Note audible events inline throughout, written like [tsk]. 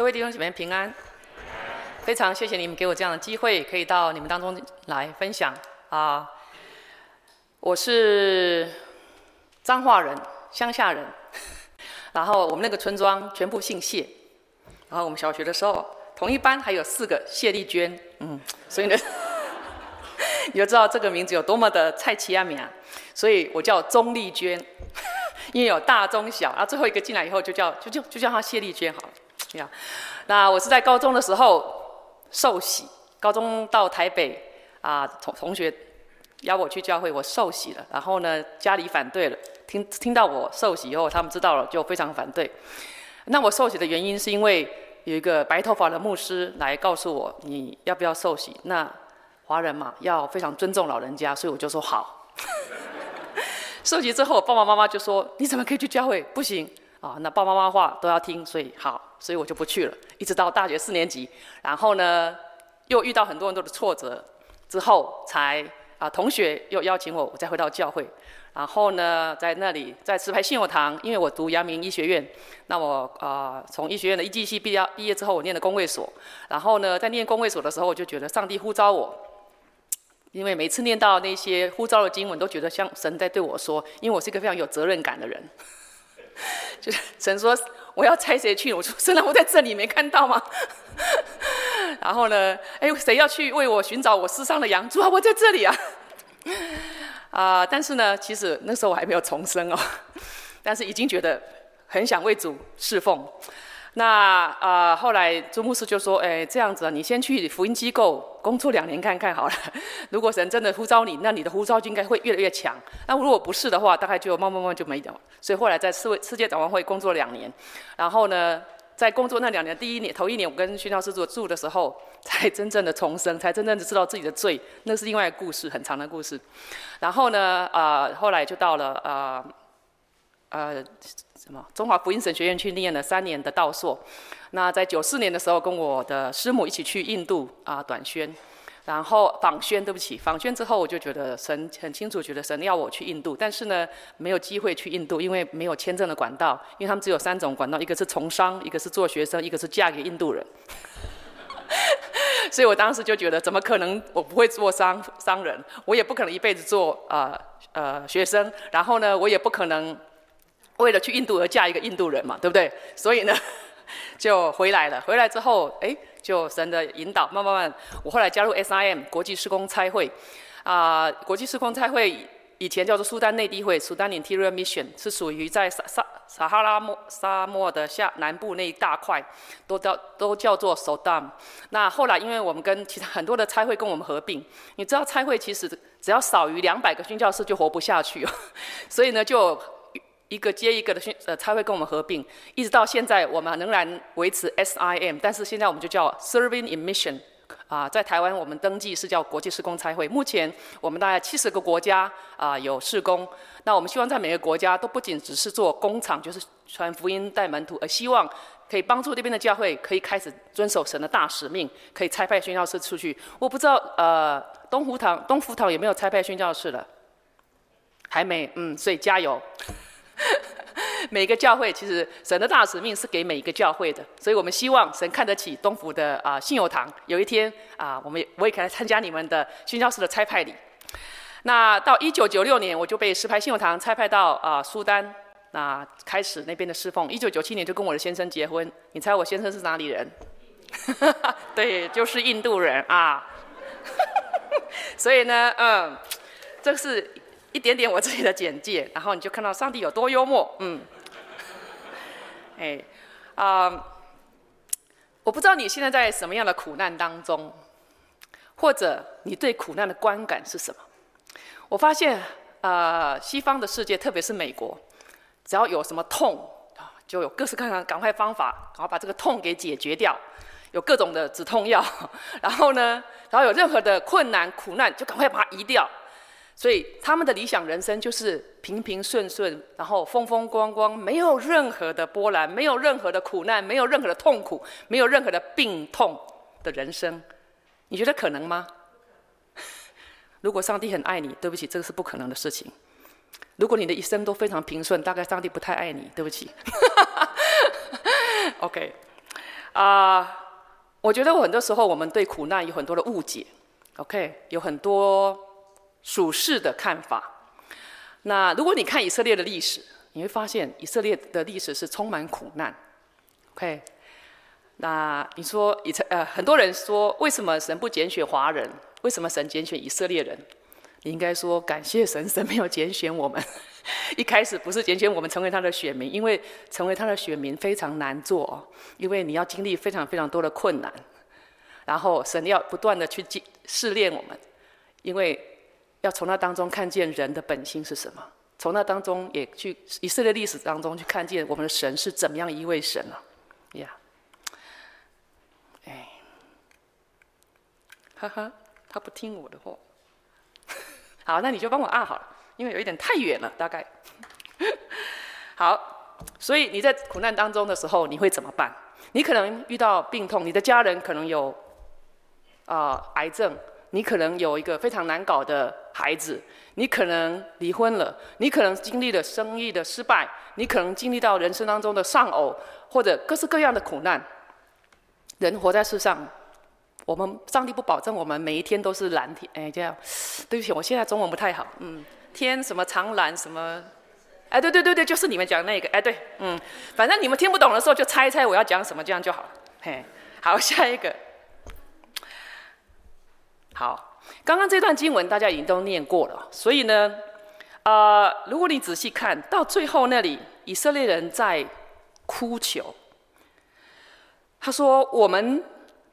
各位弟兄姐妹平安，非常谢谢你们给我这样的机会，可以到你们当中来分享。啊。我是彰化人，乡下人，[laughs] 然后我们那个村庄全部姓谢，然后我们小学的时候同一班还有四个谢丽娟，嗯，所以呢，[laughs] 你就知道这个名字有多么的菜奇亚米啊，所以我叫钟丽娟，[laughs] 因为有大中小，然后最后一个进来以后就叫就就就叫她谢丽娟好了。呀，那我是在高中的时候受洗，高中到台北啊，同同学邀我去教会，我受洗了。然后呢，家里反对了，听听到我受洗以后，他们知道了就非常反对。那我受洗的原因是因为有一个白头发的牧师来告诉我，你要不要受洗？那华人嘛，要非常尊重老人家，所以我就说好。[laughs] 受洗之后，爸爸妈妈就说，你怎么可以去教会？不行。啊，那爸爸妈妈话都要听，所以好，所以我就不去了。一直到大学四年级，然后呢，又遇到很多很多的挫折，之后才啊，同学又邀请我，我再回到教会。然后呢，在那里在石牌信友堂，因为我读阳明医学院，那我啊，从医学院的医技系毕业毕业之后，我念的公卫所。然后呢，在念公卫所的时候，我就觉得上帝呼召我，因为每次念到那些呼召的经文，都觉得像神在对我说，因为我是一个非常有责任感的人。[laughs] 就是神说我要猜谁去？我说 [laughs] 虽然，我在这里没看到吗？[laughs] 然后呢，哎，谁要去为我寻找我失丧的羊？主啊，我在这里啊！[laughs] 啊、但是呢，其实那时候我还没有重生哦，但是已经觉得很想为主侍奉。那啊、呃，后来朱牧师就说：“哎，这样子啊，你先去福音机构工作两年看看好了。[laughs] 如果神真的呼召你，那你的呼召就应该会越来越强。那如果不是的话，大概就慢慢慢就没有。所以后来在世世界展望会工作两年，然后呢，在工作那两年，第一年头一年我跟宣教师住住的时候，才真正的重生，才真正的知道自己的罪，那是另外一个故事，很长的故事。然后呢，啊、呃，后来就到了啊，呃。呃什么？中华福音神学院去念了三年的道硕，那在九四年的时候，跟我的师母一起去印度啊短宣，然后访宣，对不起，访宣之后，我就觉得神很清楚，觉得神要我去印度，但是呢，没有机会去印度，因为没有签证的管道，因为他们只有三种管道，一个是从商，一个是做学生，一个是嫁给印度人，所以我当时就觉得，怎么可能？我不会做商商人，我也不可能一辈子做呃，呃学生，然后呢，我也不可能。为了去印度而嫁一个印度人嘛，对不对？所以呢，[laughs] 就回来了。回来之后，哎，就神的引导，慢慢慢，我后来加入 SIM 国际施工差会，啊、呃，国际施工差会以前叫做苏丹内地会 （Sudan Interior Mission），是属于在撒撒撒哈拉漠沙漠的下南部那一大块，都叫都叫做 Sudan。那后来因为我们跟其他很多的差会跟我们合并，你知道差会其实只要少于两百个宣教士就活不下去，哦 [laughs] 所以呢就。一个接一个的训呃，差会跟我们合并，一直到现在，我们仍然维持 SIM，但是现在我们就叫 Serving in Mission，啊，在台湾我们登记是叫国际事工差会。目前我们大概七十个国家啊有事工，那我们希望在每个国家都不仅只是做工厂，就是传福音带门徒，而希望可以帮助这边的教会可以开始遵守神的大使命，可以差派宣教士出去。我不知道呃东湖堂东福堂有没有差派宣教士了？还没，嗯，所以加油。[laughs] 每个教会其实神的大使命是给每一个教会的，所以我们希望神看得起东福的啊信友堂。有一天啊，我们也我也可以来参加你们的新教士的差派礼。那到一九九六年，我就被石牌信友堂差派到啊苏丹，那开始那边的侍奉。一九九七年就跟我的先生结婚。你猜我先生是哪里人？[laughs] 对，就是印度人啊。[laughs] 所以呢，嗯，这是。一点点我自己的简介，然后你就看到上帝有多幽默，嗯，[laughs] 哎，啊、我不知道你现在在什么样的苦难当中，或者你对苦难的观感是什么？我发现啊、呃，西方的世界，特别是美国，只要有什么痛啊，就有各式各样的赶快方法，然后把这个痛给解决掉，有各种的止痛药，然后呢，然后有任何的困难苦难，就赶快把它移掉。所以他们的理想人生就是平平顺顺，然后风风光光，没有任何的波澜，没有任何的苦难，没有任何的痛苦，没有任何的病痛的人生。你觉得可能吗？[laughs] 如果上帝很爱你，对不起，这个是不可能的事情。如果你的一生都非常平顺，大概上帝不太爱你，对不起。[laughs] OK，啊、我觉得很多时候我们对苦难有很多的误解，OK，有很多属世的看法。那如果你看以色列的历史，你会发现以色列的历史是充满苦难，OK。那你说以色呃，很多人说，为什么神不拣选华人？为什么神拣选以色列人？你应该说感谢神，神没有拣选我们。[laughs] 一开始不是拣选我们成为他的选民，因为成为他的选民非常难做，因为你要经历非常非常多的困难，然后神要不断的去试炼我们，因为要从那当中看见人的本性是什么，从那当中也去以色列历史当中去看见我们的神是怎么样一位神啊，呀，哎，哈哈，他不听我的话，[laughs] 好，那你就帮我按好了。因为有一点太远了，大概。[laughs] 好，所以你在苦难当中的时候，你会怎么办？你可能遇到病痛，你的家人可能有啊、癌症，你可能有一个非常难搞的孩子，你可能离婚了，你可能经历了生意的失败，你可能经历到人生当中的丧偶，或者各式各样的苦难。人活在世上，我们上帝不保证我们每一天都是蓝天。哎，这样，对不起，我现在中文不太好，嗯。天什么长蓝什么，哎，对对对对，就是你们讲那个，哎，对，嗯，反正你们听不懂的时候就猜一猜我要讲什么，这样就好了。嘿，好，下一个。好，刚刚这段经文大家已经都念过了，所以呢，呃，如果你仔细看到最后那里，以色列人在哭求，他说：“我们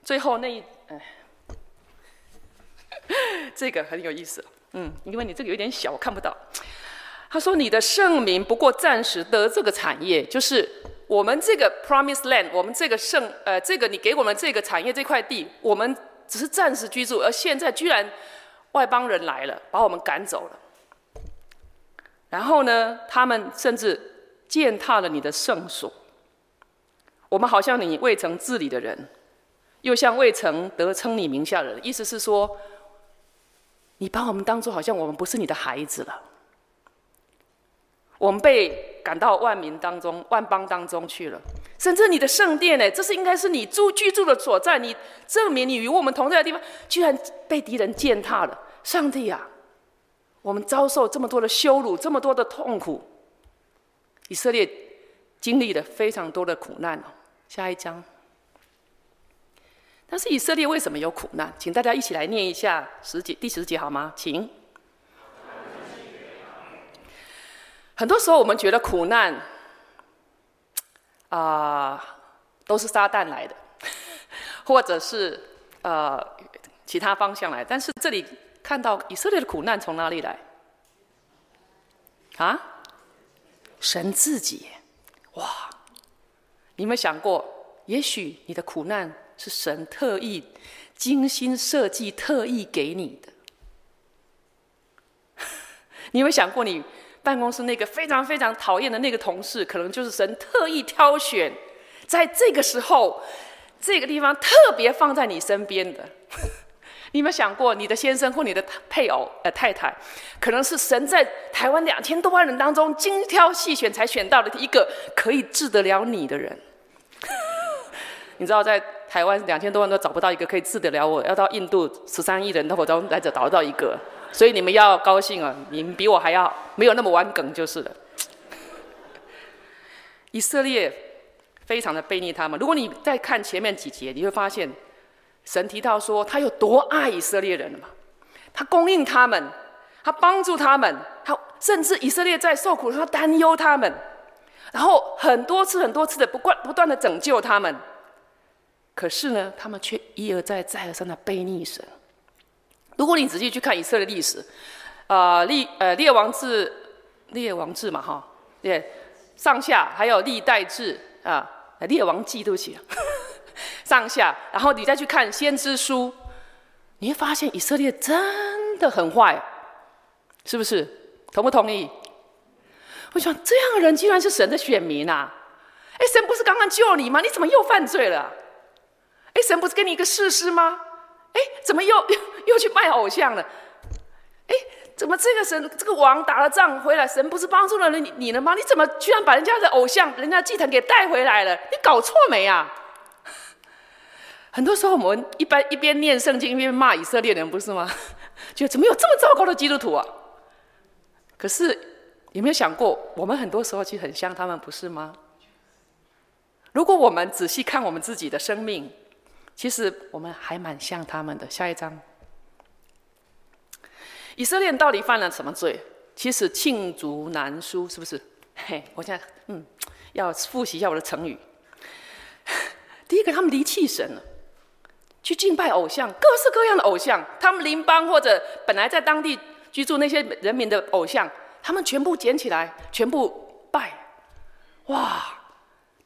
最后那一，哎，[laughs] 这个很有意思。”嗯，因为你这个有点小，我看不到。他说：“你的圣名不过暂时得这个产业，就是我们这个 Promised Land，我们这个圣呃，这个你给我们这个产业这块地，我们只是暂时居住，而现在居然外邦人来了，把我们赶走了。然后呢，他们甚至践踏了你的圣所。我们好像你未曾治理的人，又像未曾得称你名下的人，意思是说。”你把我们当作好像我们不是你的孩子了，我们被赶到万民当中、万邦当中去了，甚至你的圣殿呢，这是应该是你住居住的所在，你证明你与我们同在的地方，居然被敌人践踏了。上帝啊，我们遭受这么多的羞辱，这么多的痛苦，以色列经历了非常多的苦难哦。下一章。但是以色列为什么有苦难？请大家一起来念一下十节第十节好吗？请。很多时候我们觉得苦难啊、都是撒旦来的，[laughs] 或者是呃其他方向来。但是这里看到以色列的苦难从哪里来？啊？神自己。哇！你有没有想过，也许你的苦难？是神特意精心设计、特意给你的。[laughs] 你有没有想过，你办公室那个非常非常讨厌的那个同事，可能就是神特意挑选，在这个时候、这个地方特别放在你身边的？[laughs] 你有没有想过，你的先生或你的配偶、呃太太，可能是神在台湾两千多万人当中精挑细选才选到的一个可以治得了你的人？[laughs] 你知道在。台湾两千多万都找不到一个可以治得了我，要到印度十三亿人的活中来者找到一个，所以你们要高兴啊！你们比我还要没有那么玩梗就是了。以色列非常的背逆他们。如果你再看前面几节，你会发现神提到说他有多爱以色列人了嘛？他供应他们，他帮助他们，他甚至以色列在受苦的时候他担忧他们，然后很多次很多次的不断不断的拯救他们。可是呢，他们却一而再、再而三的背逆神。如果你仔细去看以色列历史，啊、呃，列呃列王志、列王志嘛，哈，对，上下还有历代志啊，列王记对不起，[laughs] 上下，然后你再去看先知书，你会发现以色列真的很坏，是不是？同不同意？我想这样的人居然是神的选民啊！哎，神不是刚刚救你吗？你怎么又犯罪了？哎，神不是给你一个士师吗？哎，怎么又又 [laughs] 又去拜偶像了？哎，怎么这个神这个王打了仗回来，神不是帮助了你你了吗？你怎么居然把人家的偶像、人家祭坛给带回来了？你搞错没啊？很多时候我们一般一边念圣经一边骂以色列人，不是吗？就怎么有这么糟糕的基督徒啊？可是有没有想过，我们很多时候其实很像他们，不是吗？如果我们仔细看我们自己的生命，其实我们还蛮像他们的。下一章，以色列到底犯了什么罪？其实罄竹难书，是不是？[laughs] 嘿，我现在嗯，要复习一下我的成语。[laughs] 第一个，他们离弃神了，去敬拜偶像，各式各样的偶像。他们邻邦或者本来在当地居住那些人民的偶像，他们全部捡起来，全部拜。哇！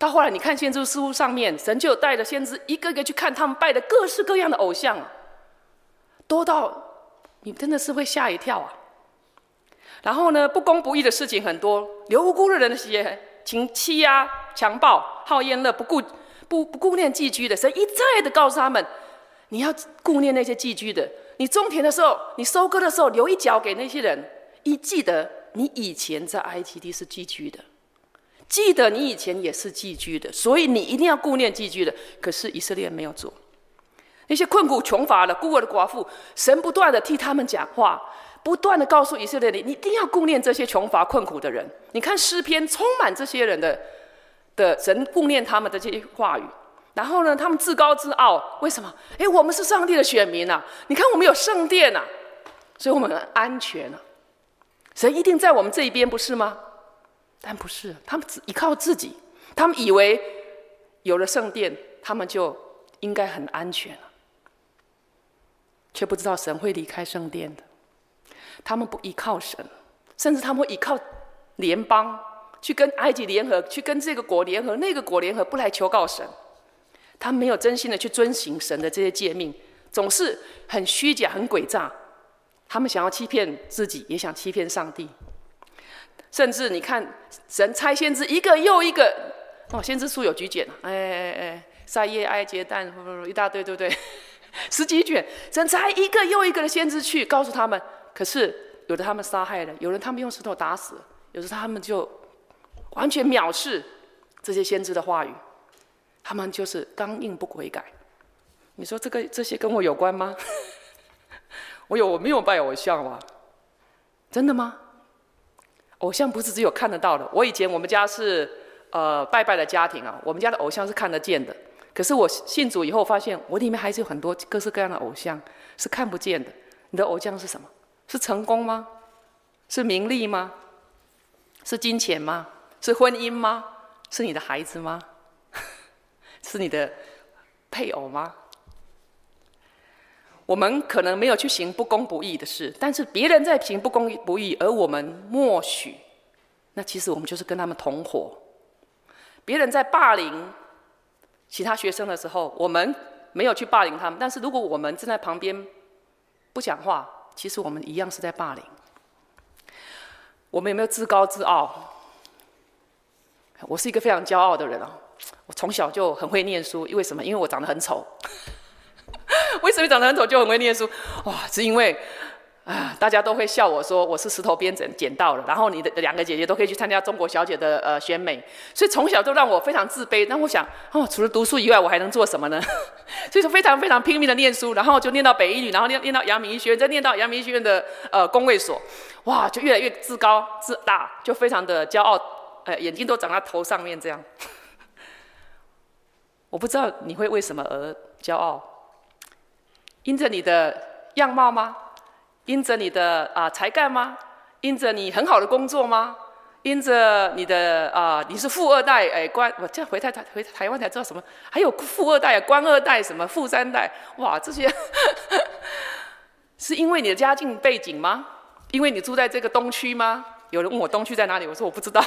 到后来，你看先知书上面，神就带着先知一个个去看他们拜的各式各样的偶像，多到你真的是会吓一跳啊！然后呢，不公不义的事情很多，流无辜的人的血，请欺压、强暴、好宴乐，不顾不不顾念寄居的。神一再的告诉他们，你要顾念那些寄居的。你种田的时候，你收割的时候，留一角给那些人。一记得你以前在埃及地是寄居的。记得你以前也是寄居的，所以你一定要顾念寄居的。可是以色列没有做，那些困苦穷乏的孤儿的寡妇，神不断的替他们讲话，不断的告诉以色列人，你一定要顾念这些穷乏困苦的人。你看诗篇充满这些人的的神顾念他们的这些话语。然后呢，他们自高自傲，为什么？哎，我们是上帝的选民呐！你看我们有圣殿呐，所以我们很安全呐。神一定在我们这一边，不是吗？但不是，他们只依靠自己，他们以为有了圣殿，他们就应该很安全了，却不知道神会离开圣殿的。他们不依靠神，甚至他们会依靠联邦，去跟埃及联合，去跟这个国联合，那个国联合，不来求告神。他们没有真心的去遵行神的这些诫命，总是很虚假、很诡诈。他们想要欺骗自己，也想欺骗上帝。甚至你看，神差先知一个又一个哦，先知书有几卷？哎哎哎，赛耶、哀结、但，一大堆，对不对？[laughs] 十几卷，神差一个又一个的先知去告诉他们。可是有的他们杀害了，有的他们用石头打死，有的他们就完全藐视这些先知的话语，他们就是刚硬不悔改。你说这个这些跟我有关吗？[laughs] 我有我没有拜偶像吗？真的吗？偶像不是只有看得到的。我以前我们家是呃拜拜的家庭啊，我们家的偶像是看得见的。可是我信主以后发现，我里面还是有很多各式各样的偶像是看不见的。你的偶像是什么？是成功吗？是名利吗？是金钱吗？是婚姻吗？是你的孩子吗？[laughs] 是你的配偶吗？我们可能没有去行不公不义的事，但是别人在行不公不义，而我们默许，那其实我们就是跟他们同伙。别人在霸凌其他学生的时候，我们没有去霸凌他们，但是如果我们站在旁边不讲话，其实我们一样是在霸凌。我们有没有自高自傲？我是一个非常骄傲的人啊！我从小就很会念书，因为什么？因为我长得很丑。[laughs] 为什么长得很丑就很会念书？哇，是因为啊，大家都会笑我说我是石头边捡捡到了，然后你的两个姐姐都可以去参加中国小姐的呃选美，所以从小就让我非常自卑。那我想哦，除了读书以外，我还能做什么呢？[laughs] 所以说非常非常拼命的念书，然后就念到北一女，然后念念到阳明医学院，再念到阳明医学院的呃公卫所，哇，就越来越自高自大，就非常的骄傲，呃，眼睛都长在头上面这样。[laughs] 我不知道你会为什么而骄傲。因着你的样貌吗？因着你的啊、才干吗？因着你很好的工作吗？因着你的啊、你是富二代哎官，我这回台台回台湾才知道什么，还有富二代、官二代什么富三代，哇这些 [laughs] 是因为你的家境背景吗？因为你住在这个东区吗？有人问我东区在哪里，我说我不知道。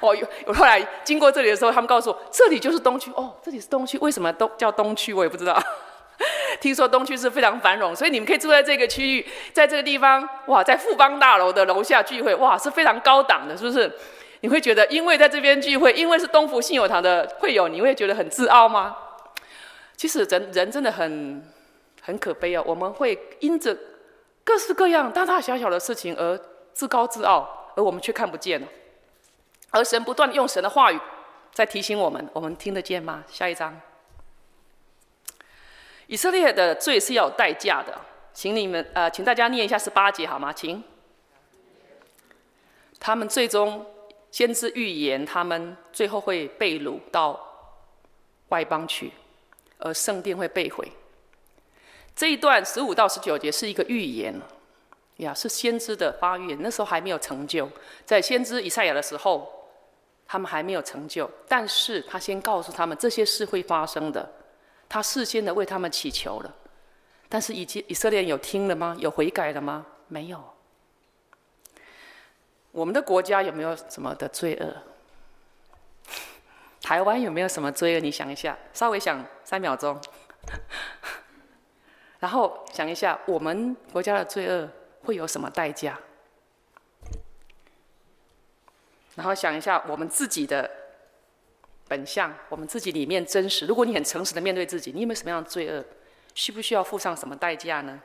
我 [laughs] 有我后来经过这里的时候，他们告诉我这里就是东区哦，这里是东区，为什么东叫东区我也不知道。[laughs] 听说东区是非常繁荣，所以你们可以住在这个区域，在这个地方，哇，在富邦大楼的楼下聚会，哇，是非常高档的，是不是？你会觉得，因为在这边聚会，因为是东福信友堂的会友，你会觉得很自傲吗？其实人人真的很很可悲啊！我们会因着各式各样大大小小的事情而自高自傲，而我们却看不见了。而神不断用神的话语在提醒我们，我们听得见吗？下一章。以色列的罪是要有代价的，请你们呃，请大家念一下十八节好吗？请。他们最终先知预言，他们最后会被掳到外邦去，而圣殿会被毁。这一段十五到十九节是一个预言，呀，是先知的发预言。那时候还没有成就，在先知以赛亚的时候，他们还没有成就，但是他先告诉他们这些事会发生的，他事先的为他们祈求了。但是以以色列有听了吗？有悔改了吗？没有。我们的国家有没有什么的罪恶？台湾有没有什么罪恶？你想一下，稍微想三秒钟，[laughs] 然后想一下，我们国家的罪恶会有什么代价？然后想一下我们自己的本相，我们自己里面真实。如果你很诚实的面对自己，你有没有什么样的罪恶？需不需要付上什么代价呢？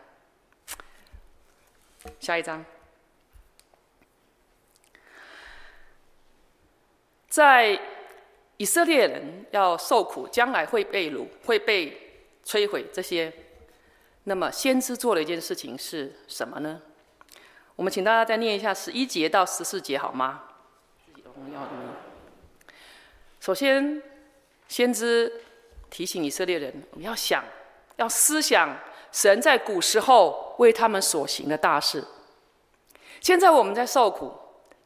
下一张。在以色列人要受苦，将来会被掳，会被摧毁这些。那么先知做了一件事情是什么呢？我们请大家再念一下十一节到十四节好吗？首先，先知提醒以色列人，我们要想，要思想神在古时候为他们所行的大事。现在我们在受苦。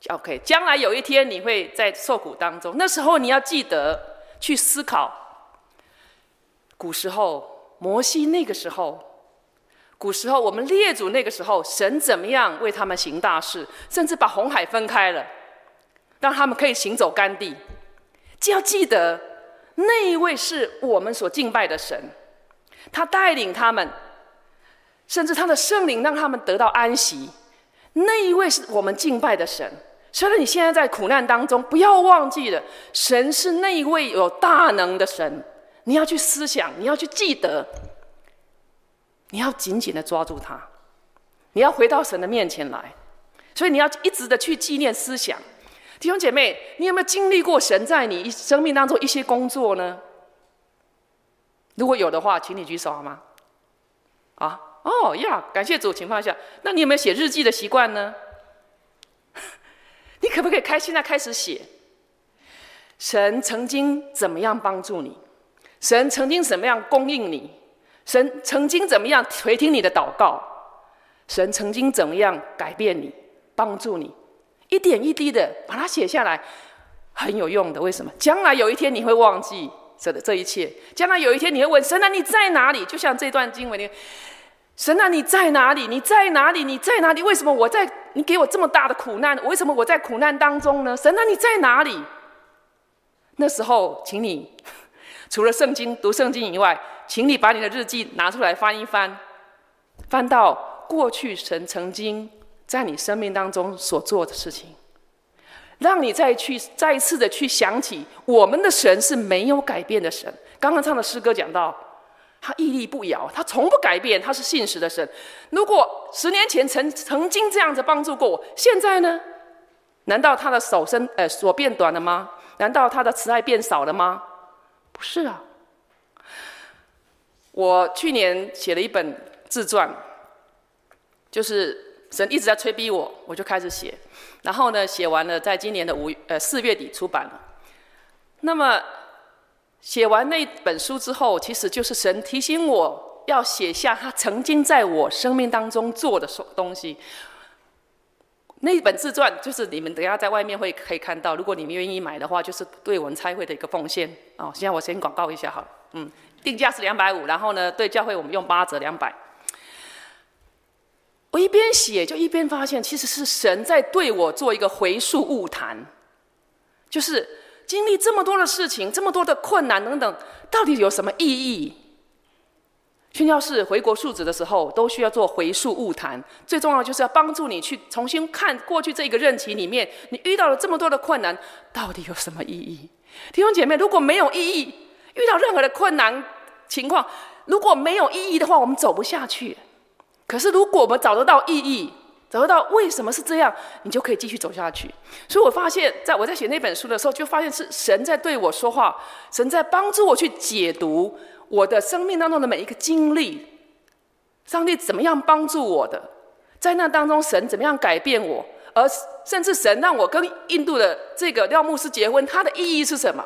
OK，将来有一天你会在受苦当中，那时候你要记得去思考，古时候摩西那个时候，古时候我们列祖那个时候，神怎么样为他们行大事，甚至把红海分开了，让他们可以行走干地。就要记得那一位是我们所敬拜的神，他带领他们，甚至他的圣灵让他们得到安息。那一位是我们敬拜的神。虽然你现在在苦难当中，不要忘记了，神是那一位有大能的神。你要去思想，你要去记得，你要紧紧的抓住他，你要回到神的面前来。所以你要一直的去纪念思想。弟兄姐妹，你有没有经历过神在你生命当中一些工作呢？如果有的话，请你举手好吗？啊，哦呀，感谢主，请放下。那你有没有写日记的习惯呢？[laughs] 你可不可以开现在开始写？神曾经怎么样帮助你？神曾经怎么样供应你？神曾经怎么样垂听你的祷告？神曾经怎么样改变你、帮助你？一点一滴的把它写下来，很有用的。为什么？将来有一天你会忘记这这一切。将来有一天你会问神：那你在哪里？就像这段经文里。神啊，你在哪里？你在哪里？你在哪里？为什么我在？你给我这么大的苦难，为什么我在苦难当中呢？神啊，你在哪里？那时候，请你除了圣经读圣经以外，请你把你的日记拿出来翻一翻，翻到过去神曾经在你生命当中所做的事情，让你再去再一次的去想起，我们的神是没有改变的神。刚刚唱的诗歌讲到。他屹立不摇，他从不改变，他是信实的神。如果十年前曾曾经这样子帮助过我，现在呢？难道他的手伸呃手变短了吗？难道他的慈爱变少了吗？不是啊。我去年写了一本自传，就是神一直在催逼我，我就开始写。然后呢，写完了，在今年的五呃四月底出版了。那么。写完那本书之后，其实就是神提醒我要写下他曾经在我生命当中做的所东西。那本自传就是你们等下在外面会可以看到，如果你们愿意买的话，就是对我们差会的一个奉献。哦，现在我先广告一下哈，嗯，定价是两百五，然后呢，对教会我们用八折两百。我一边写就一边发现，其实是神在对我做一个回溯误谈，就是。经历这么多的事情，这么多的困难等等，到底有什么意义？宣教士回国述职的时候，都需要做回溯误谈。最重要就是要帮助你去重新看过去这个任期里面，你遇到了这么多的困难，到底有什么意义？弟兄姐妹，如果没有意义，遇到任何的困难情况，如果没有意义的话，我们走不下去。可是如果我们找得到意义，找得到为什么是这样，你就可以继续走下去。所以我发现，在我在写那本书的时候，就发现是神在对我说话，神在帮助我去解读我的生命当中的每一个经历，上帝怎么样帮助我的，在那当中神怎么样改变我，而甚至神让我跟印度的这个廖牧师结婚，它的意义是什么？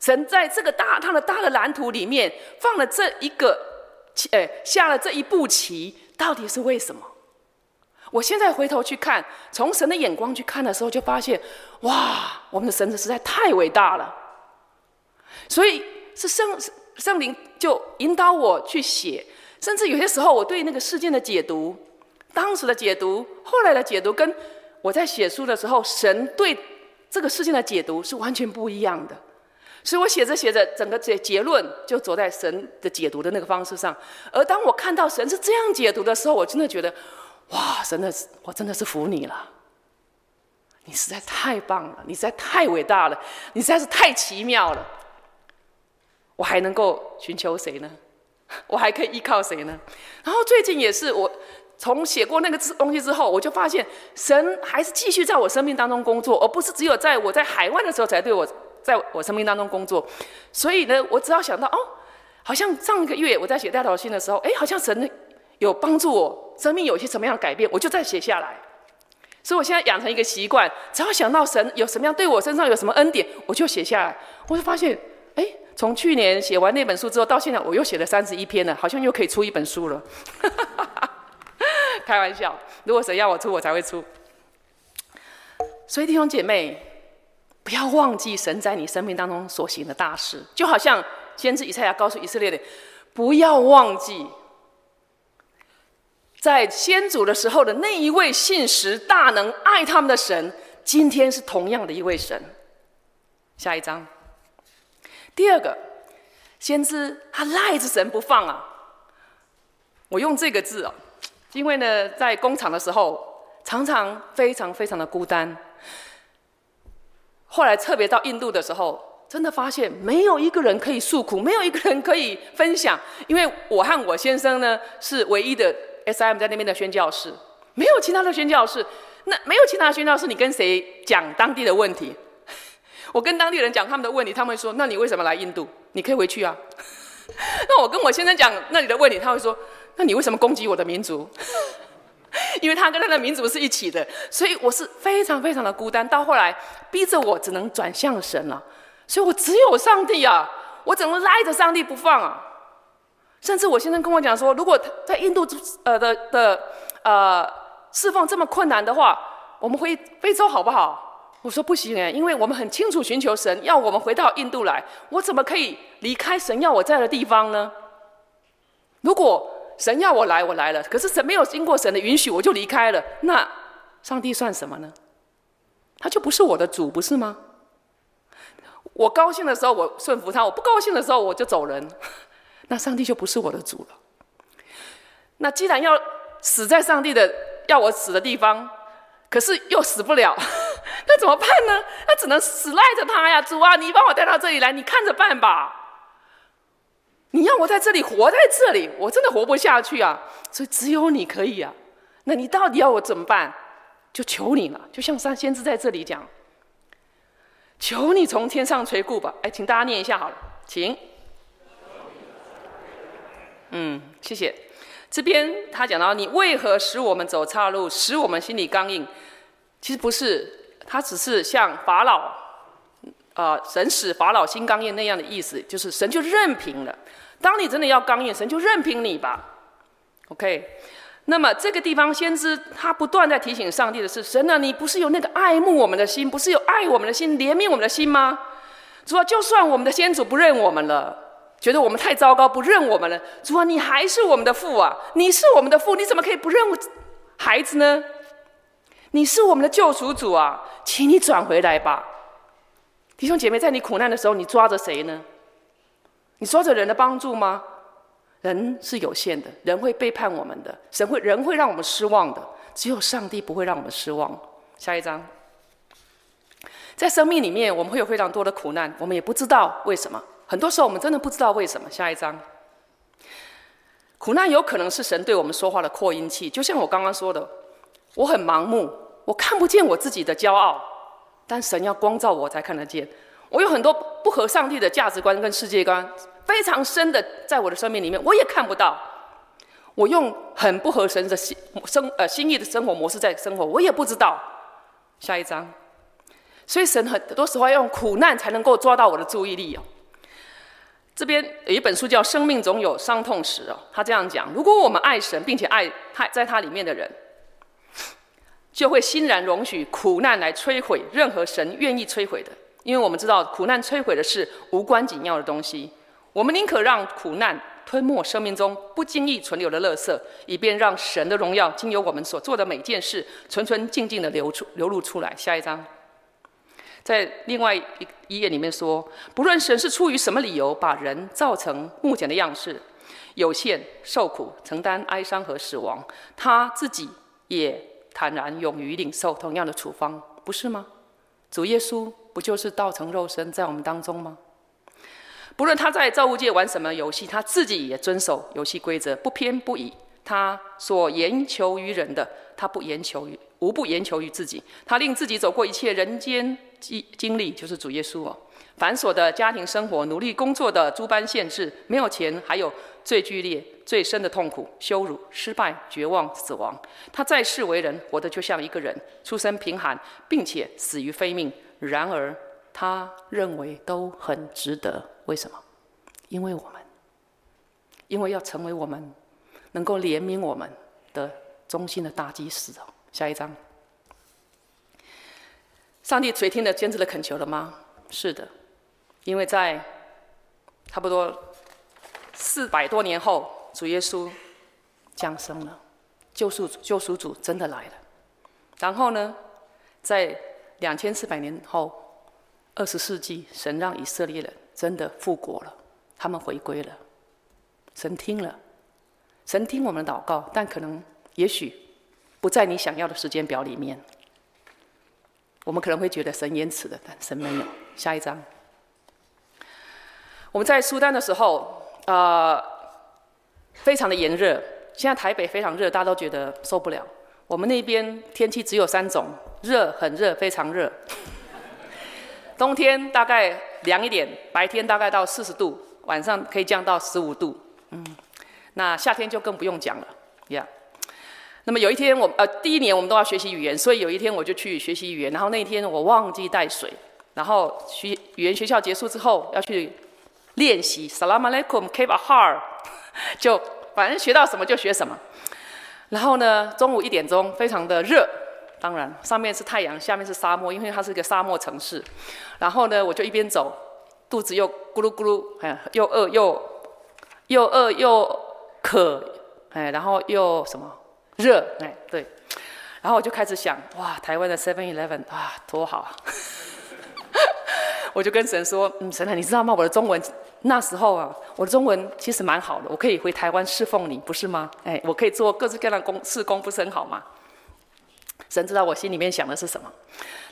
神在这个大他的大的蓝图里面放了这一个，诶，下了这一步棋，到底是为什么？我现在回头去看，从神的眼光去看的时候，就发现，哇，我们的神子实在太伟大了。所以是圣圣灵就引导我去写，甚至有些时候我对那个事件的解读，当时的解读，后来的解读，跟我在写书的时候，神对这个事件的解读是完全不一样的。所以我写着写着，整个结结论就走在神的解读的那个方式上。而当我看到神是这样解读的时候，我真的觉得。哇，真的是，我真的是服你了！你实在太棒了，你实在太伟大了，你实在是太奇妙了。我还能够寻求谁呢？我还可以依靠谁呢？然后最近也是，我从写过那个东西之后，我就发现神还是继续在我生命当中工作，而不是只有在我在海外的时候才对我在我生命当中工作。所以呢，我只要想到哦，好像上一个月我在写代祷信的时候，哎，好像神。有帮助我生命有些什么样的改变，我就再写下来。所以我现在养成一个习惯，只要想到神有什么样对我身上有什么恩典，我就写下来。我就发现，哎，从去年写完那本书之后，到现在我又写了三十一篇了，好像又可以出一本书了。[laughs] 开玩笑，如果神要我出，我才会出。所以弟兄姐妹，不要忘记神在你生命当中所行的大事，就好像先知以赛亚告诉以色列的，不要忘记。在先祖的时候的那一位信实大能爱他们的神，今天是同样的一位神。下一章，第二个，先知他赖着神不放啊。我用这个字哦，因为呢，在工厂的时候，常常非常非常的孤单。后来特别到印度的时候，真的发现没有一个人可以诉苦，没有一个人可以分享，因为我和我先生呢是唯一的。S M 在那边的宣教士，没有其他的宣教士。那没有其他的宣教士，你跟谁讲当地的问题？我跟当地人讲他们的问题，他们会说：“那你为什么来印度？你可以回去啊。” [laughs] 那我跟我先生讲那里的问题，他会说：“那你为什么攻击我的民族？” [laughs] [laughs] 因为他跟他的民族是一起的，所以我是非常非常的孤单。到后来逼着我只能转向神了，所以我只有上帝啊，我只能赖着上帝不放啊？甚至我先生跟我讲说，如果在印度呃的的呃侍奉这么困难的话，我们回非洲好不好？我说不行哎，因为我们很清楚寻求神要我们回到印度来，我怎么可以离开神要我在的地方呢？如果神要我来，我来了，可是神没有经过神的允许，我就离开了，那上帝算什么呢？他就不是我的主，不是吗？我高兴的时候我顺服他，我不高兴的时候我就走人。那上帝就不是我的主了。那既然要死在上帝的要我死的地方，可是又死不了，[laughs] 那怎么办呢？那只能死赖着他呀！主啊，你帮我带到这里来，你看着办吧。你要我在这里活在这里，我真的活不下去啊！所以只有你可以啊。那你到底要我怎么办？就求你了。就像三先知在这里讲，求你从天上垂顾吧。哎，请大家念一下好了，请。嗯，谢谢。这边他讲到，你为何使我们走岔路，使我们心里刚硬？其实不是，他只是像法老，啊、呃，神使法老心刚硬那样的意思，就是神就任凭了。当你真的要刚硬，神就任凭你吧。OK，那么这个地方先知他不断在提醒上帝的是：神啊，你不是有那个爱慕我们的心，不是有爱我们的心，怜悯我们的心吗？主啊，就算我们的先祖不认我们了。觉得我们太糟糕，不认我们了。主啊，你还是我们的父啊！你是我们的父，你怎么可以不认孩子呢？你是我们的救赎主啊！请你转回来吧，弟兄姐妹，在你苦难的时候，你抓着谁呢？你抓着人的帮助吗？人是有限的，人会背叛我们的，神会人会让我们失望的，只有上帝不会让我们失望。下一章，在生命里面，我们会有非常多的苦难，我们也不知道为什么。很多时候我们真的不知道为什么。下一章，苦难有可能是神对我们说话的扩音器，就像我刚刚说的，我很盲目，我看不见我自己的骄傲，但神要光照我才看得见。我有很多不合上帝的价值观跟世界观，非常深的在我的生命里面，我也看不到。我用很不合神的心生呃心意的生活模式在生活，我也不知道。下一章，所以神很多时候要用苦难才能够抓到我的注意力哦。这边有一本书叫《生命总有伤痛时》哦，他这样讲：如果我们爱神，并且爱他在他里面的人，就会欣然容许苦难来摧毁任何神愿意摧毁的，因为我们知道苦难摧毁的是无关紧要的东西。我们宁可让苦难吞没生命中不经意存留的垃圾，以便让神的荣耀经由我们所做的每件事，纯纯净净的流出流露出来。下一章。在另外一一页里面说，不论神是出于什么理由把人造成目前的样式，有限、受苦、承担哀伤和死亡，他自己也坦然勇于领受同样的处方，不是吗？主耶稣不就是道成肉身在我们当中吗？不论他在造物界玩什么游戏，他自己也遵守游戏规则，不偏不倚。他所言求于人的，他不言求于无不言求于自己。他令自己走过一切人间。经经历就是主耶稣哦，繁琐的家庭生活，努力工作的诸般限制，没有钱，还有最剧烈、最深的痛苦、羞辱、失败、绝望、死亡。他在世为人，活得就像一个人，出身贫寒，并且死于非命。然而他认为都很值得。为什么？因为我们，因为要成为我们能够怜悯我们的忠心的大祭司哦。下一章。上帝垂听了坚志的恳求了吗？是的，因为在差不多四百多年后，主耶稣降生了，救赎主、救赎主真的来了。然后呢，在两千四百年后，二十世纪，神让以色列人真的复国了，他们回归了，神听了，神听我们的祷告，但可能也许不在你想要的时间表里面。我们可能会觉得神延迟了，但神没有。下一章，我们在苏丹的时候，呃，非常的炎热。现在台北非常热，大家都觉得受不了。我们那边天气只有三种：热、很热、非常热。冬天大概凉一点，白天大概到四十度，晚上可以降到十五度。嗯，那夏天就更不用讲了，呀、那么有一天我，我呃第一年我们都要学习语言，所以有一天我就去学习语言。然后那一天我忘记带水，然后学语言学校结束之后要去练习 Salam Alaikum Kef Ahar，[laughs] 就反正学到什么就学什么。然后呢，中午一点钟，非常的热，当然上面是太阳，下面是沙漠，因为它是一个沙漠城市。然后呢，我就一边走，肚子又咕噜咕噜，哎，又饿又又饿又渴，哎，然后又什么？热哎，对，然后我就开始想，哇，台湾的 Seven Eleven 啊，多好啊！我就跟神说，嗯，神啊，你知道吗？我的中文那时候啊，我的中文其实蛮好的，我可以回台湾侍奉你，不是吗？哎，我可以做各式各样的工事工，不是很好吗？神知道我心里面想的是什么，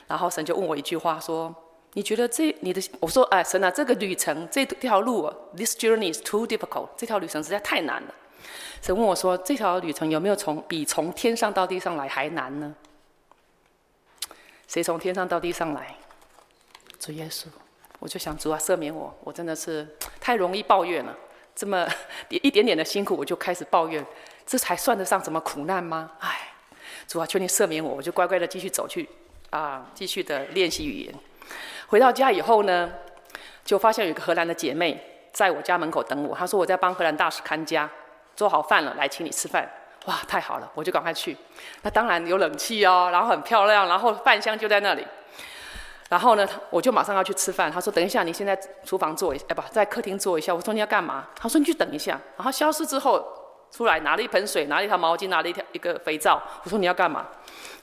然后神就问我一句话，说，你觉得这你的？我说，哎，神啊，这个旅程这条路，This journey is too difficult，这条旅程实在太难了。神问我说：“这条旅程有没有从比从天上到地上来还难呢？”谁从天上到地上来？主耶稣。我就想主啊，赦免我，我真的是 [tsk] 太容易抱怨了。这么 [laughs] 一点点的辛苦，我就开始抱怨，这才算得上什么苦难吗？唉，主啊，求你赦免我，我就乖乖的继续走去啊，继续的练习语言。回到家以后呢，就发现有个荷兰的姐妹在我家门口等我。她说我在帮荷兰大使看家。做好饭了，来请你吃饭。哇，太好了，我就赶快去。那当然有冷气哦，然后很漂亮，然后饭香就在那里。然后呢，我就马上要去吃饭。他说：“等一下，你先在厨房坐一下，哎不，在客厅坐一下。”我说：“你要干嘛？”他说：“你去等一下。”然后消失之后，出来拿了一盆水，拿了一条毛巾，拿了一条一个肥皂。我说：“你要干嘛？”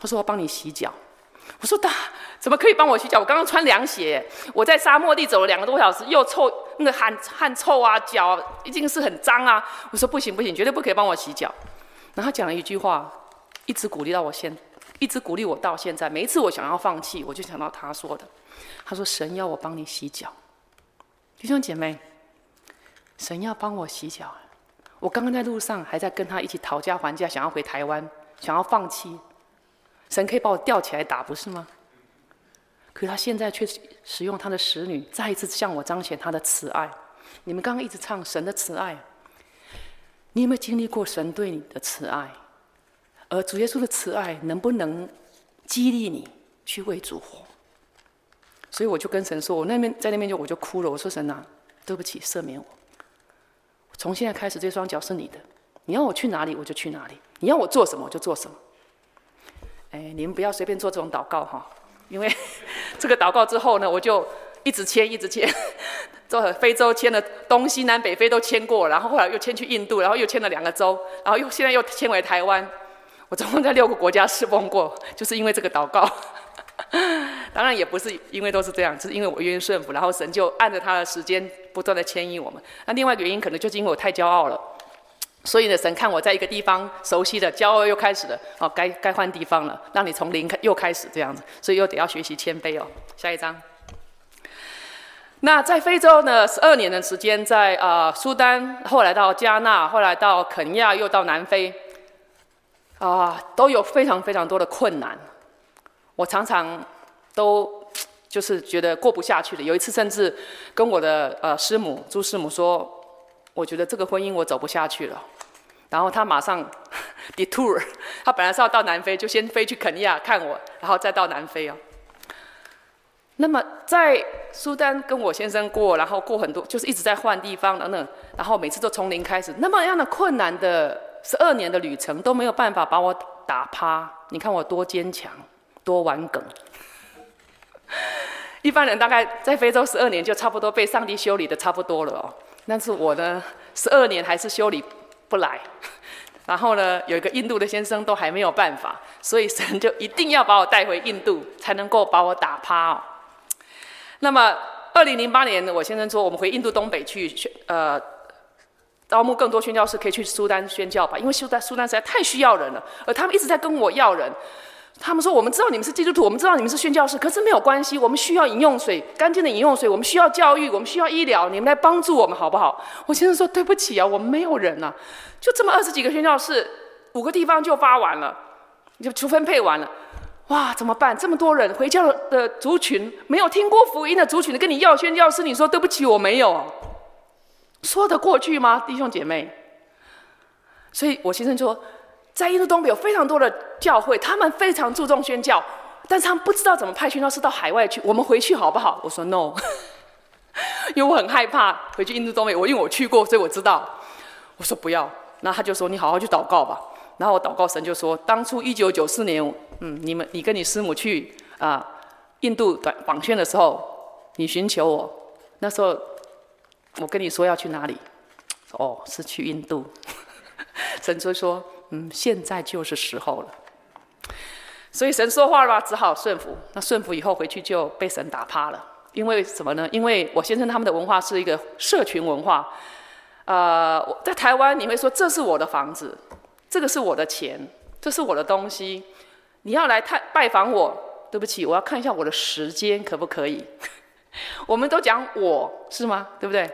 他说：“我帮你洗脚。”我说：“大，怎么可以帮我洗脚？我刚刚穿凉鞋，我在沙漠地走了两个多小时，又臭，那个汗汗臭啊，脚一定是很脏啊。”我说：“不行不行，绝对不可以帮我洗脚。”然后他讲了一句话，一直鼓励到我现，一直鼓励我到现在。每一次我想要放弃，我就想到他说的。他说：“神要我帮你洗脚。”弟兄姐妹，神要帮我洗脚。我刚刚在路上还在跟他一起讨价还价，想要回台湾，想要放弃。神可以把我吊起来打，不是吗？可是他现在却使用他的使女，再一次向我彰显他的慈爱。你们刚刚一直唱神的慈爱，你有没有经历过神对你的慈爱？而主耶稣的慈爱能不能激励你去为主活？所以我就跟神说，我那边在那边就我就哭了，我说神啊，对不起，赦免我。从现在开始，这双脚是你的，你要我去哪里我就去哪里，你要我做什么我就做什么。哎，你们不要随便做这种祷告哈，因为 [laughs] 这个祷告之后呢，我就一直签，一直签，做非洲签了东西南北非都签过，然后后来又签去印度，然后又签了两个州，然后又现在又签回台湾，我总共在六个国家侍奉过，就是因为这个祷告。[laughs] 当然也不是因为都是这样，是因为我愿意顺服，然后神就按着他的时间不断的牵引我们。那另外一个原因可能就是因为我太骄傲了，所以呢，神看我在一个地方熟悉的，骄傲又开始了，哦，该该换地方了，让你从零开又开始这样子，所以又得要学习谦卑哦。下一张。那在非洲呢，十二年的时间，在啊、呃、苏丹，后来到加纳，后来到肯亚，又到南非，啊、都有非常非常多的困难。我常常都就是觉得过不下去了。有一次甚至跟我的呃师母朱师母说，我觉得这个婚姻我走不下去了。然后他马上 [laughs] detour，他本来是要到南非，就先飞去肯尼亚看我，然后再到南非哦。那么在苏丹跟我先生过，然后过很多，就是一直在换地方等等，然后每次都从零开始，那么样的困难的十二年的旅程都没有办法把我打趴。你看我多坚强。多玩梗，[laughs] 一般人大概在非洲十二年就差不多被上帝修理的差不多了哦。但是我呢，十二年还是修理不来。[laughs] 然后呢，有一个印度的先生都还没有办法，所以神就一定要把我带回印度，才能够把我打趴哦。那么，二零零八年，我先生说我们回印度东北去呃，招募更多宣教士，可以去苏丹宣教吧，因为苏丹苏丹实在太需要人了，而他们一直在跟我要人。他们说：“我们知道你们是基督徒，我们知道你们是宣教士，可是没有关系。我们需要饮用水，干净的饮用水。我们需要教育，我们需要医疗。你们来帮助我们，好不好？”我先生说：“对不起啊，我们没有人呐，就这么二十几个宣教士，五个地方就发完了，就就分配完了。哇，怎么办？这么多人回教的族群，没有听过福音的族群，跟你要宣教士，你说对不起，我没有，说得过去吗，弟兄姐妹？所以我先生说。”在印度东北有非常多的教会，他们非常注重宣教，但是他们不知道怎么派宣教士到海外去。我们回去好不好？我说 no，[laughs] 因为我很害怕回去印度东北。我因为我去过，所以我知道。我说不要。那他就说你好好去祷告吧。然后我祷告神就说，当初一九九四年，嗯，你们你跟你师母去啊、印度短访宣的时候，你寻求我，那时候我跟你说要去哪里？哦，是去印度。[laughs] 神就说。嗯，现在就是时候了，所以神说话了吧，只好顺服。那顺服以后回去就被神打趴了，因为什么呢？因为我先生他们的文化是一个社群文化。呃，在台湾你会说，这是我的房子，这个是我的钱，这是我的东西，你要来探拜访我，对不起，我要看一下我的时间可不可以？[laughs] 我们都讲我是吗？对不对？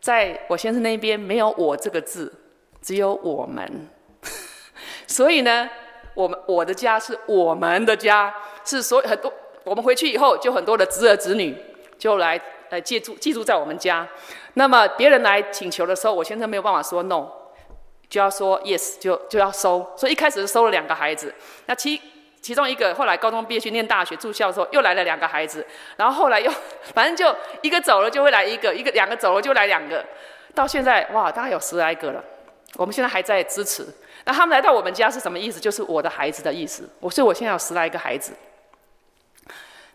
在我先生那边没有我这个字，只有我们。[laughs] 所以呢，我们我的家是我们的家，是所有很多我们回去以后，就很多的侄儿侄女就来呃借住寄住在我们家。那么别人来请求的时候，我先生没有办法说 no，就要说 yes，就就要收。所以一开始是收了两个孩子，那其其中一个后来高中毕业去念大学住校的时候，又来了两个孩子，然后后来又 [laughs] 反正就一个走了就会来一个，一个两个走了就来两个，到现在哇，大概有十来个了。我们现在还在支持。那他们来到我们家是什么意思？就是我的孩子的意思。我所以，我现在有十来个孩子。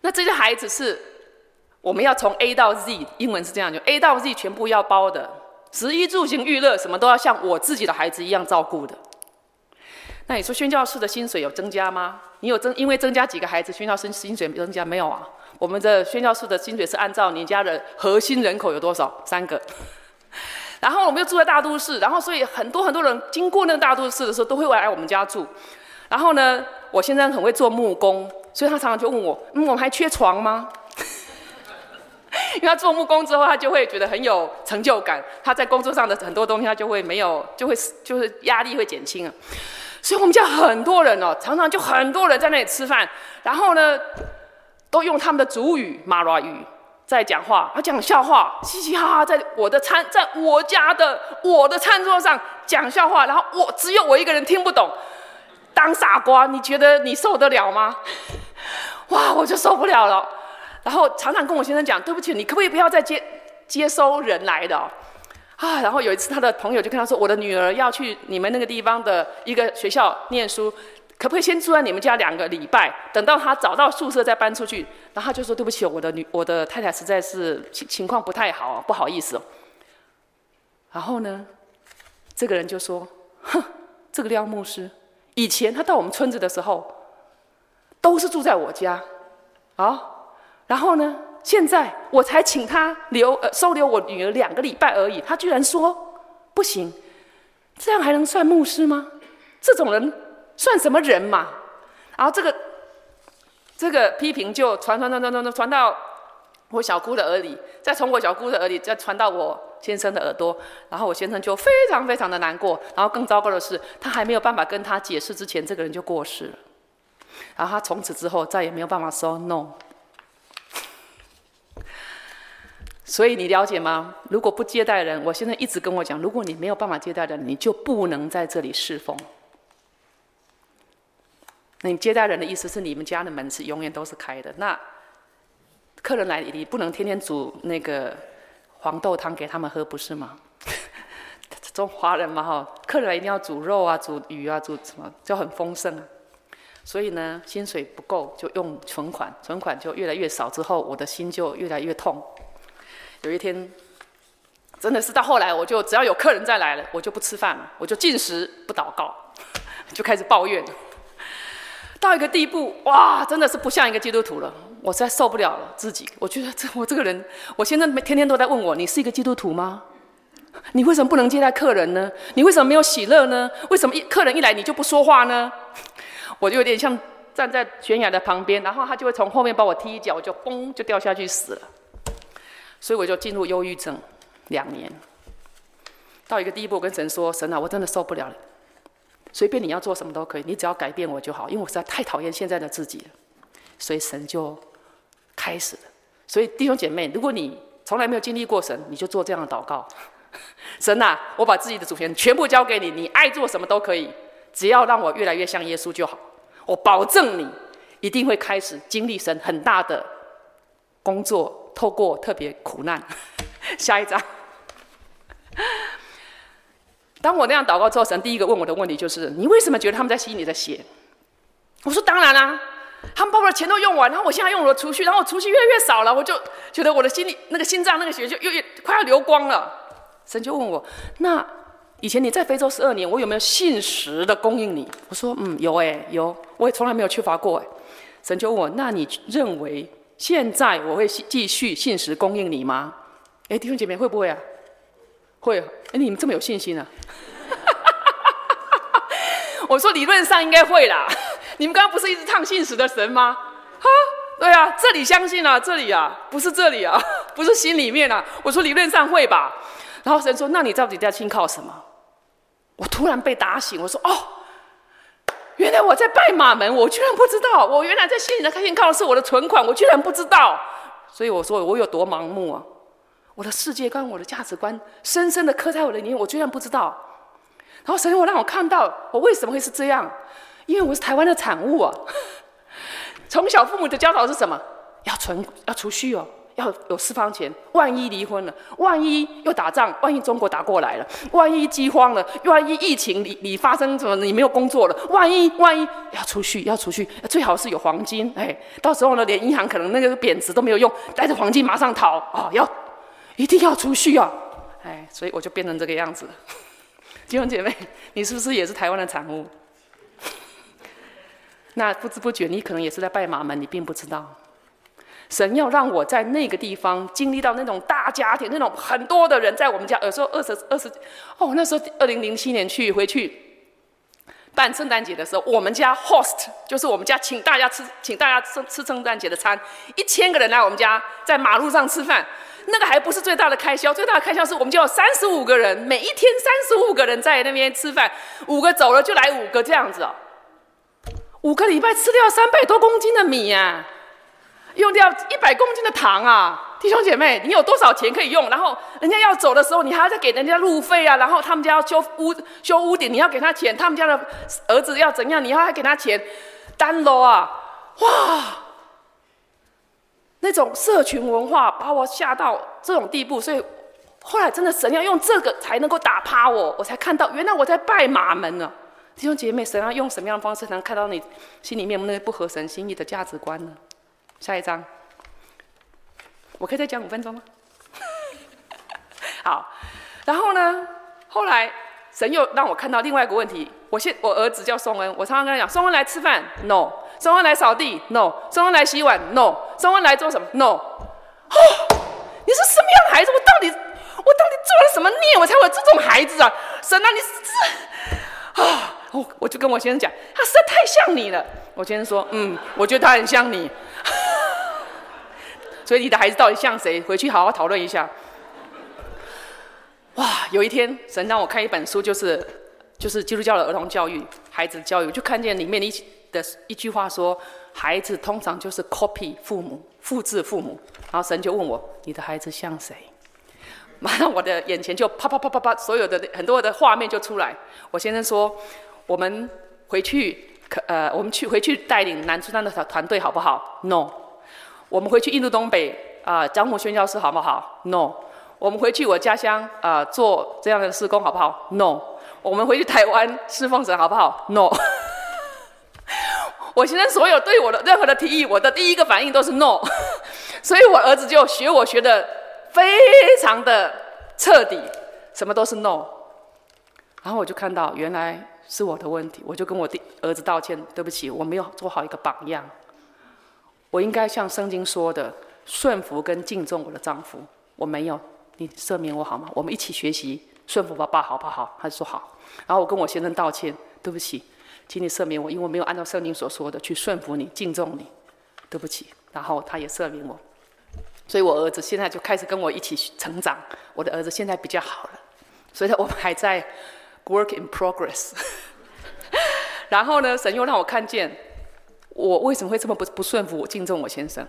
那这些孩子是我们要从 A 到 Z，英文是这样，就 A 到 Z 全部要包的，食衣住行娱乐什么都要像我自己的孩子一样照顾的。那你说宣教士的薪水有增加吗？你有增？因为增加几个孩子，宣教师薪水增加没有啊？我们的宣教士的薪水是按照你家的核心人口有多少，三个。[laughs] 然后我们又住在大都市，然后所以很多很多人经过那个大都市的时候，都会来我们家住。然后呢，我现在很会做木工，所以他常常就问我：“嗯，我们还缺床吗？” [laughs] 因为他做木工之后，他就会觉得很有成就感。他在工作上的很多东西，他就会没有，就会就是压力会减轻啊。所以我们家很多人哦，常常就很多人在那里吃饭，然后呢，都用他们的族语马拉语。在讲话，他讲笑话，嘻嘻哈哈，在我的餐，在我家的我的餐桌上讲笑话，然后我只有我一个人听不懂，当傻瓜，你觉得你受得了吗？[laughs] 哇，我就受不了了。然后常常跟我先生讲，对不起，你可不可以不要再接接收人来的啊？然后有一次，他的朋友就跟他说，我的女儿要去你们那个地方的一个学校念书。可不可以先住在你们家两个礼拜，等到他找到宿舍再搬出去？然后他就说：“对不起，我的女，我的太太实在是情情况不太好，不好意思。”然后呢，这个人就说：“哼，这个廖牧师，以前他到我们村子的时候，都是住在我家，啊，然后呢，现在我才请他留呃收留我女儿两个礼拜而已，他居然说不行，这样还能算牧师吗？这种人。”算什么人嘛？然后这个这个批评就传传传传传传到我小姑的耳里，再从我小姑的耳里再传到我先生的耳朵，然后我先生就非常非常的难过。然后更糟糕的是，他还没有办法跟他解释之前，这个人就过世了。然后他从此之后再也没有办法说 no。所以你了解吗？如果不接待人，我现在一直跟我讲，如果你没有办法接待人，你就不能在这里侍奉。那你接待人的意思是你们家的门是永远都是开的。那客人来，你不能天天煮那个黄豆汤给他们喝，不是吗？[laughs] 中华人嘛哈，客人来一定要煮肉啊、煮鱼啊、煮什么，就很丰盛啊。所以呢，薪水不够就用存款，存款就越来越少，之后我的心就越来越痛。有一天，真的是到后来，我就只要有客人再来了，我就不吃饭了，我就进食不祷告，[laughs] 就开始抱怨。到一个地步，哇，真的是不像一个基督徒了。我实在受不了了自己。我觉得这我这个人，我现在每天天都在问我：你是一个基督徒吗？你为什么不能接待客人呢？你为什么没有喜乐呢？为什么一客人一来你就不说话呢？我就有点像站在悬崖的旁边，然后他就会从后面把我踢一脚，我就嘣就掉下去死了。所以我就进入忧郁症两年。到一个地步，跟神说：神啊，我真的受不了了。随便你要做什么都可以，你只要改变我就好，因为我实在太讨厌现在的自己了。所以神就开始了。所以弟兄姐妹，如果你从来没有经历过神，你就做这样的祷告：[laughs] 神啊，我把自己的主权全部交给你，你爱做什么都可以，只要让我越来越像耶稣就好。我保证你一定会开始经历神很大的工作，透过特别苦难。[laughs] 下一章。当我那样祷告之后，神第一个问我的问题就是：你为什么觉得他们在吸你的血？我说当然啦、他们把我的钱都用完，然后我现在用我的储蓄，然后我储蓄越来越少了，我就觉得我的心里那个心脏那个血就越快要流光了。神就问我：那以前你在非洲十二年，我有没有信实的供应你？我说嗯，有哎、有，我也从来没有缺乏过哎。神就问我：那你认为现在我会继续信实供应你吗？哎，弟兄姐妹会不会啊？会，哎，你们这么有信心啊？[laughs] 我说理论上应该会啦。你们刚刚不是一直唱信实的神吗？哈，对啊，这里相信啊，这里啊，不是这里啊，不是心里面啊。我说理论上会吧。然后神说：“那你到底在信靠什么？”我突然被打醒，我说：“哦，原来我在拜马门，我居然不知道。我原来在心里的开心靠的是我的存款，我居然不知道。所以我说我有多盲目啊。”我的世界观、我的价值观，深深的刻在我的里面，我居然不知道。然后神，我让我看到，我为什么会是这样？因为我是台湾的产物啊。从小父母的教导是什么？要存，要储蓄哦，要有私房钱。万一离婚了，万一又打仗，万一中国打过来了，万一饥荒了，万一疫情你你发生什么，你没有工作了，万一万一要储蓄，要储蓄，最好是有黄金。哎，到时候呢，连银行可能那个贬值都没有用，带着黄金马上逃啊、哦！要。一定要储蓄啊！哎，所以我就变成这个样子。[laughs] 弟兄姐妹，你是不是也是台湾的产物？[laughs] 那不知不觉，你可能也是在拜马门，你并不知道。神要让我在那个地方经历到那种大家庭，那种很多的人在我们家。有时候二十二十，哦，那时候二零零七年去回去办圣诞节的时候，我们家 host 就是我们家请大家吃，请大家吃吃圣诞节的餐，一千个人来我们家，在马路上吃饭。那个还不是最大的开销，最大的开销是我们就有三十五个人，每一天三十五个人在那边吃饭，五个走了就来五个这样子哦，五个礼拜吃掉三百多公斤的米呀，用掉一百公斤的糖啊，弟兄姐妹，你有多少钱可以用？然后人家要走的时候，你还要再给人家路费啊。然后他们家要修屋修屋顶，你要给他钱。他们家的儿子要怎样，你要还给他钱。单楼啊，哇！那种社群文化把我吓到这种地步，所以后来真的神要用这个才能够打趴我，我才看到原来我在拜马门呢。弟兄姐妹，神要用什么样的方式才能看到你心里面那个不合神心意的价值观呢？下一章，我可以再讲五分钟吗？[laughs] 好，然后呢，后来神又让我看到另外一个问题。我现我儿子叫宋恩，我常常跟他讲：宋恩来吃饭，no；宋恩来扫地，no；宋恩来洗碗，no；宋恩来做什么，no。哦，你是什么样的孩子？我到底我到底做了什么孽，我才会有这种孩子啊？神啊，你是啊！我我就跟我先生讲，他实在太像你了。我先生说，嗯，我觉得他很像你。[laughs] 所以你的孩子到底像谁？回去好好讨论一下。哇，有一天神让我看一本书，就是就是基督教的儿童教育、孩子教育，就看见里面的一的一句话说，孩子通常就是 copy 父母，复制父母。然后神就问我，你的孩子像谁？[laughs] 马上我的眼前就啪啪啪啪啪，所有的很多的画面就出来。我先生说。我们回去，可呃，我们去回去带领南苏丹的团团队好不好？No。我们回去印度东北啊，张木宣教师好不好？No。我们回去我家乡啊、做这样的施工好不好？No。我们回去台湾侍奉神好不好？No。[laughs] 我现在所有对我的任何的提议，我的第一个反应都是 No。[laughs] 所以我儿子就学我学的非常的彻底，什么都是 No。然后我就看到原来。是我的问题，我就跟我的儿子道歉，对不起，我没有做好一个榜样。我应该像圣经说的，顺服跟敬重我的丈夫，我没有，你赦免我好吗？我们一起学习顺服爸爸，好不好？他就说好。然后我跟我先生道歉，对不起，请你赦免我，因为我没有按照圣经所说的去顺服你、敬重你，对不起。然后他也赦免我，所以我儿子现在就开始跟我一起成长。我的儿子现在比较好了，所以我们还在。Work in progress。然后呢，神又让我看见，我为什么会这么不不顺服我敬重我先生？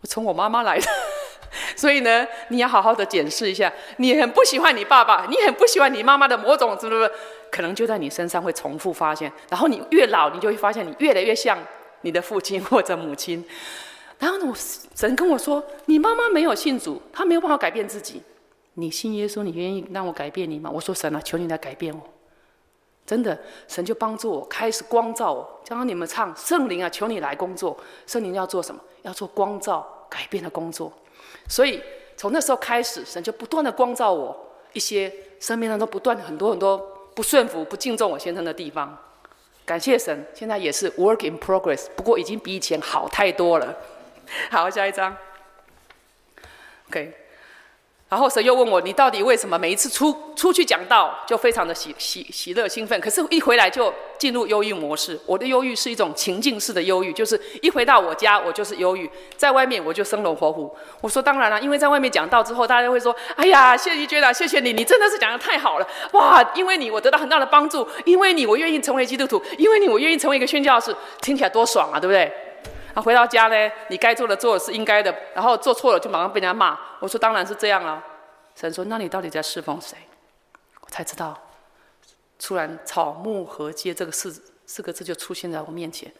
我从我妈妈来的，[laughs] 所以呢，你要好好的检视一下。你很不喜欢你爸爸，你很不喜欢你妈妈的某种，是不是？可能就在你身上会重复发现。然后你越老，你就会发现你越来越像你的父亲或者母亲。然后呢，我神跟我说，你妈妈没有信主，她没有办法改变自己。你信耶稣，你愿意让我改变你吗？我说神啊，求你来改变我。真的，神就帮助我，开始光照我。刚刚你们唱圣灵啊，求你来工作。圣灵要做什么？要做光照、改变的工作。所以从那时候开始，神就不断的光照我一些生命当中不断很多很多不顺服、不敬重我先生的地方。感谢神，现在也是 work in progress，不过已经比以前好太多了。好，下一张。OK。然后神又问我：“你到底为什么每一次出出去讲道就非常的喜喜喜乐兴奋，可是一回来就进入忧郁模式？我的忧郁是一种情境式的忧郁，就是一回到我家我就是忧郁，在外面我就生龙活虎。我说当然了，因为在外面讲道之后，大家会说：哎呀，谢怡娟啊，谢谢你，你真的是讲的太好了，哇！因为你我得到很大的帮助，因为你我愿意成为基督徒，因为你我愿意成为一个宣教士，听起来多爽啊，对不对？他回到家呢，你该做的做是应该的，然后做错了就马上被人家骂。我说当然是这样啊。神说：那你到底在侍奉谁？我才知道，突然“草木禾秸”这个四四个字就出现在我面前。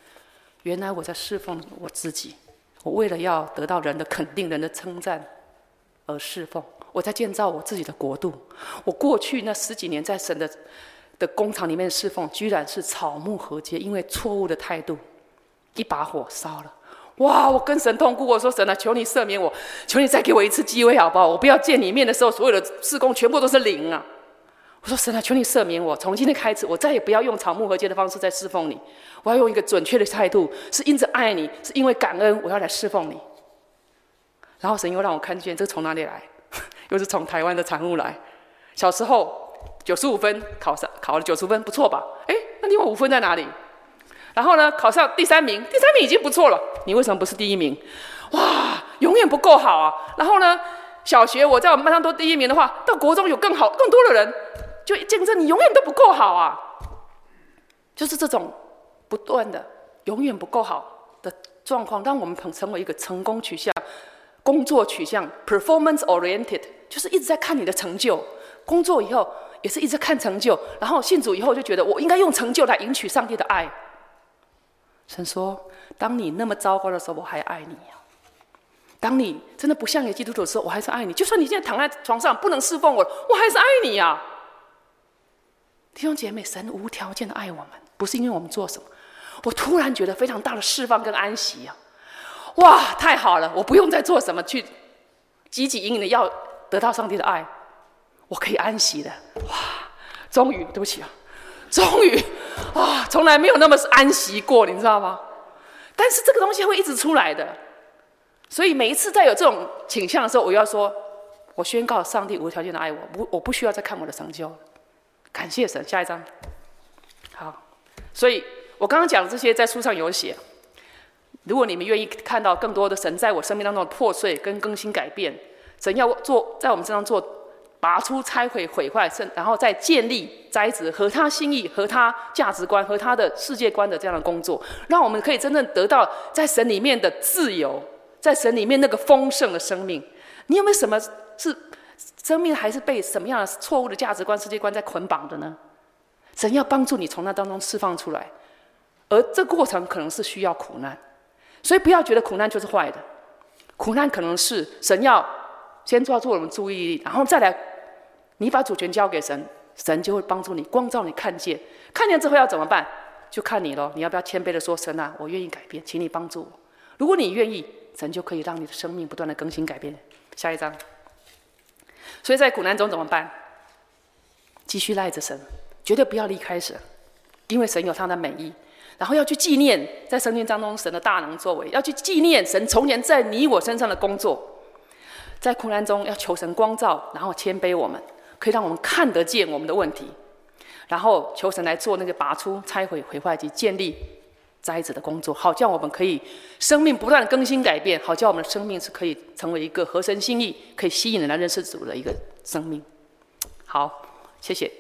原来我在侍奉我自己，我为了要得到人的肯定、人的称赞而侍奉。我在建造我自己的国度。我过去那十几年在神的的工厂里面侍奉，居然是草木禾秸，因为错误的态度。一把火烧了，哇！我跟神痛哭，我说神啊，求你赦免我，求你再给我一次机会，好不好？我不要见你面的时候，所有的事工全部都是零啊！我说神啊，求你赦免我，从今天开始，我再也不要用草木和秸的方式在侍奉你，我要用一个准确的态度，是因着爱你，是因为感恩，我要来侍奉你。然后神又让我看见，这从哪里来？又是从台湾的产物来。小时候九十五分考上，考了九十分，不错吧？哎，那另外五分在哪里？然后呢，考上第三名，第三名已经不错了。你为什么不是第一名？哇，永远不够好啊！然后呢，小学我在我们班上都第一名的话，到国中有更好、更多的人，就见证你永远都不够好啊！就是这种不断的永远不够好的状况，让我们成成为一个成功取向、工作取向 （performance oriented），就是一直在看你的成就。工作以后也是一直看成就，然后信主以后就觉得我应该用成就来赢取上帝的爱。神说：“当你那么糟糕的时候，我还爱你呀。当你真的不像一个基督徒的时候，我还是爱你。就算你现在躺在床上不能侍奉我，我还是爱你呀。”弟兄姐妹，神无条件的爱我们，不是因为我们做什么。我突然觉得非常大的释放跟安息呀！哇，太好了！我不用再做什么去汲汲营营的要得到上帝的爱，我可以安息的。哇，终于，对不起啊，终于啊，从来没有那么是安息过，你知道吗？但是这个东西会一直出来的，所以每一次在有这种倾向的时候，我要说，我宣告上帝无条件的爱我，不，我不需要再看我的成就。感谢神，下一章。好，所以我刚刚讲的这些在书上有写。如果你们愿意看到更多的神在我生命当中的破碎跟更新改变，神要做在我们身上做拔出、拆毁、毁坏，甚然后再建立、栽植和他心意、和他价值观、和他的世界观的这样的工作，让我们可以真正得到在神里面的自由，在神里面那个丰盛的生命。你有没有什么是？生命还是被什么样的错误的价值观、世界观在捆绑的呢？神要帮助你从那当中释放出来，而这过程可能是需要苦难，所以不要觉得苦难就是坏的，苦难可能是神要先抓住我们注意力，然后再来，你把主权交给神，神就会帮助你光照你看见，看见之后要怎么办？就看你喽，你要不要谦卑的说：“神啊，我愿意改变，请你帮助我。”如果你愿意，神就可以让你的生命不断的更新改变。下一章。所以在苦难中怎么办？继续赖着神，绝对不要离开神，因为神有他的美意。然后要去纪念在生命当中神的大能作为，要去纪念神从前在你我身上的工作。在苦难中要求神光照，然后谦卑我们，可以让我们看得见我们的问题，然后求神来做那个拔出、拆毁、毁坏及建立。栽子的工作，好叫我们可以生命不断更新改变，好叫我们的生命是可以成为一个合神心意、可以吸引人来认识主的一个生命。好，谢谢。